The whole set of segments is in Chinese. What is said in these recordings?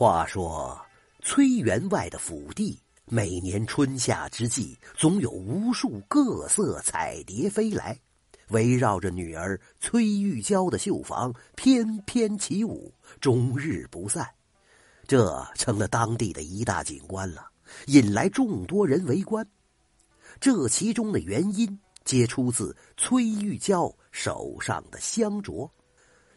话说，崔员外的府邸，每年春夏之际，总有无数各色彩蝶飞来，围绕着女儿崔玉娇的绣房翩翩起舞，终日不散。这成了当地的一大景观了，引来众多人围观。这其中的原因，皆出自崔玉娇手上的香镯。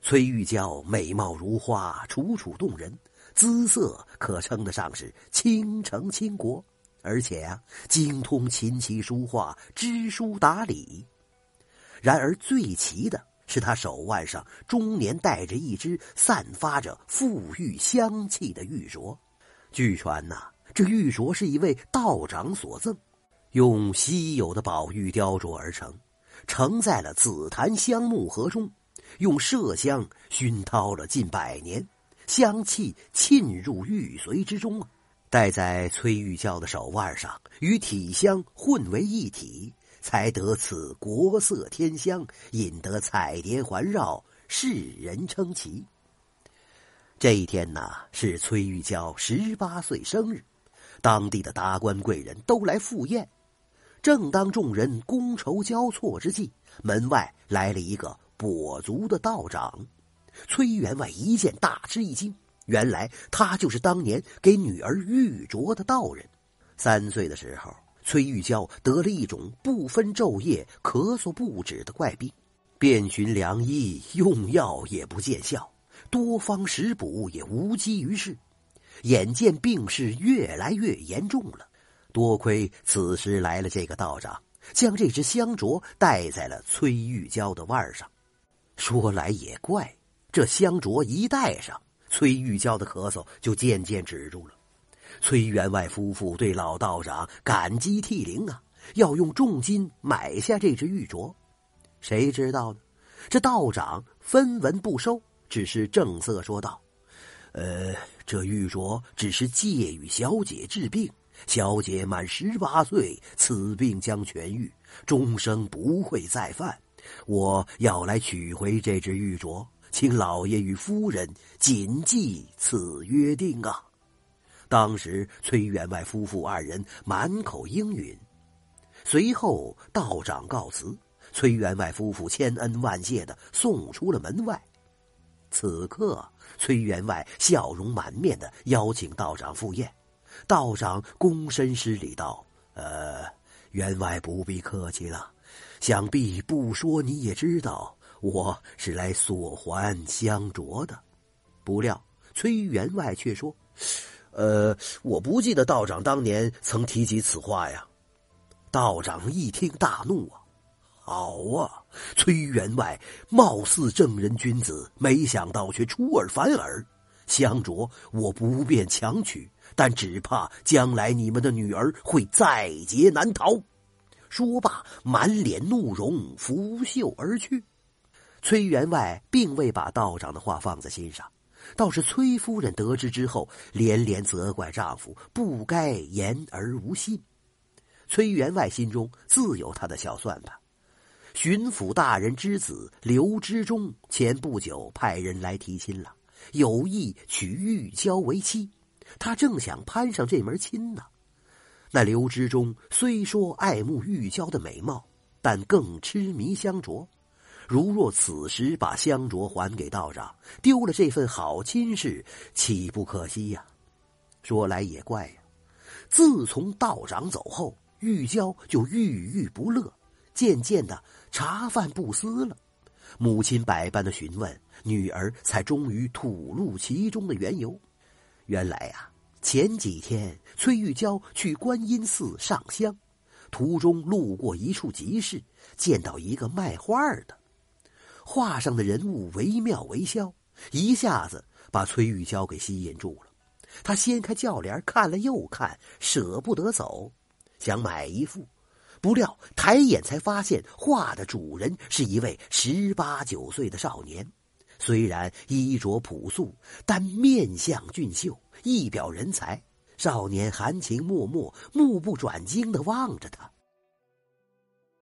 崔玉娇美貌如花，楚楚动人。姿色可称得上是倾城倾国，而且啊，精通琴棋书画、知书达理。然而最奇的是，他手腕上终年戴着一只散发着馥郁香气的玉镯。据传呐，这玉镯是一位道长所赠，用稀有的宝玉雕琢而成，盛在了紫檀香木盒中，用麝香熏陶了近百年。香气沁入玉髓之中啊，戴在崔玉娇的手腕上，与体香混为一体，才得此国色天香，引得彩蝶环绕，世人称奇。这一天呐，是崔玉娇十八岁生日，当地的达官贵人都来赴宴。正当众人觥筹交错之际，门外来了一个跛足的道长。崔员外一见，大吃一惊。原来他就是当年给女儿玉镯的道人。三岁的时候，崔玉娇得了一种不分昼夜、咳嗽不止的怪病，遍寻良医，用药也不见效，多方食补也无济于事。眼见病势越来越严重了，多亏此时来了这个道长，将这只香镯戴在了崔玉娇的腕上。说来也怪。这香镯一戴上，崔玉娇的咳嗽就渐渐止住了。崔员外夫妇对老道长感激涕零啊，要用重金买下这只玉镯。谁知道呢？这道长分文不收，只是正色说道：“呃，这玉镯只是借与小姐治病，小姐满十八岁，此病将痊愈，终生不会再犯。我要来取回这只玉镯。”请老爷与夫人谨记此约定啊！当时崔员外夫妇二人满口应允。随后道长告辞，崔员外夫妇千恩万谢的送出了门外。此刻，崔员外笑容满面的邀请道长赴宴。道长躬身施礼道：“呃，员外不必客气了，想必不说你也知道。”我是来索还香镯的，不料崔员外却说：“呃，我不记得道长当年曾提及此话呀。”道长一听大怒啊！好啊，崔员外貌似正人君子，没想到却出尔反尔。香镯我不便强取，但只怕将来你们的女儿会在劫难逃。说罢，满脸怒容，拂袖而去。崔员外并未把道长的话放在心上，倒是崔夫人得知之后，连连责怪丈夫不该言而无信。崔员外心中自有他的小算盘。巡抚大人之子刘知中前不久派人来提亲了，有意娶玉娇为妻。他正想攀上这门亲呢。那刘知中虽说爱慕玉娇的美貌，但更痴迷香镯。如若此时把香镯还给道长，丢了这份好亲事，岂不可惜呀？说来也怪呀，自从道长走后，玉娇就郁郁不乐，渐渐的茶饭不思了。母亲百般的询问，女儿才终于吐露其中的缘由。原来呀，前几天崔玉娇去观音寺上香，途中路过一处集市，见到一个卖画的。画上的人物惟妙惟肖，一下子把崔玉娇给吸引住了。他掀开轿帘看了又看，舍不得走，想买一幅。不料抬眼才发现，画的主人是一位十八九岁的少年。虽然衣着朴素，但面相俊秀，一表人才。少年含情脉脉，目不转睛的望着他。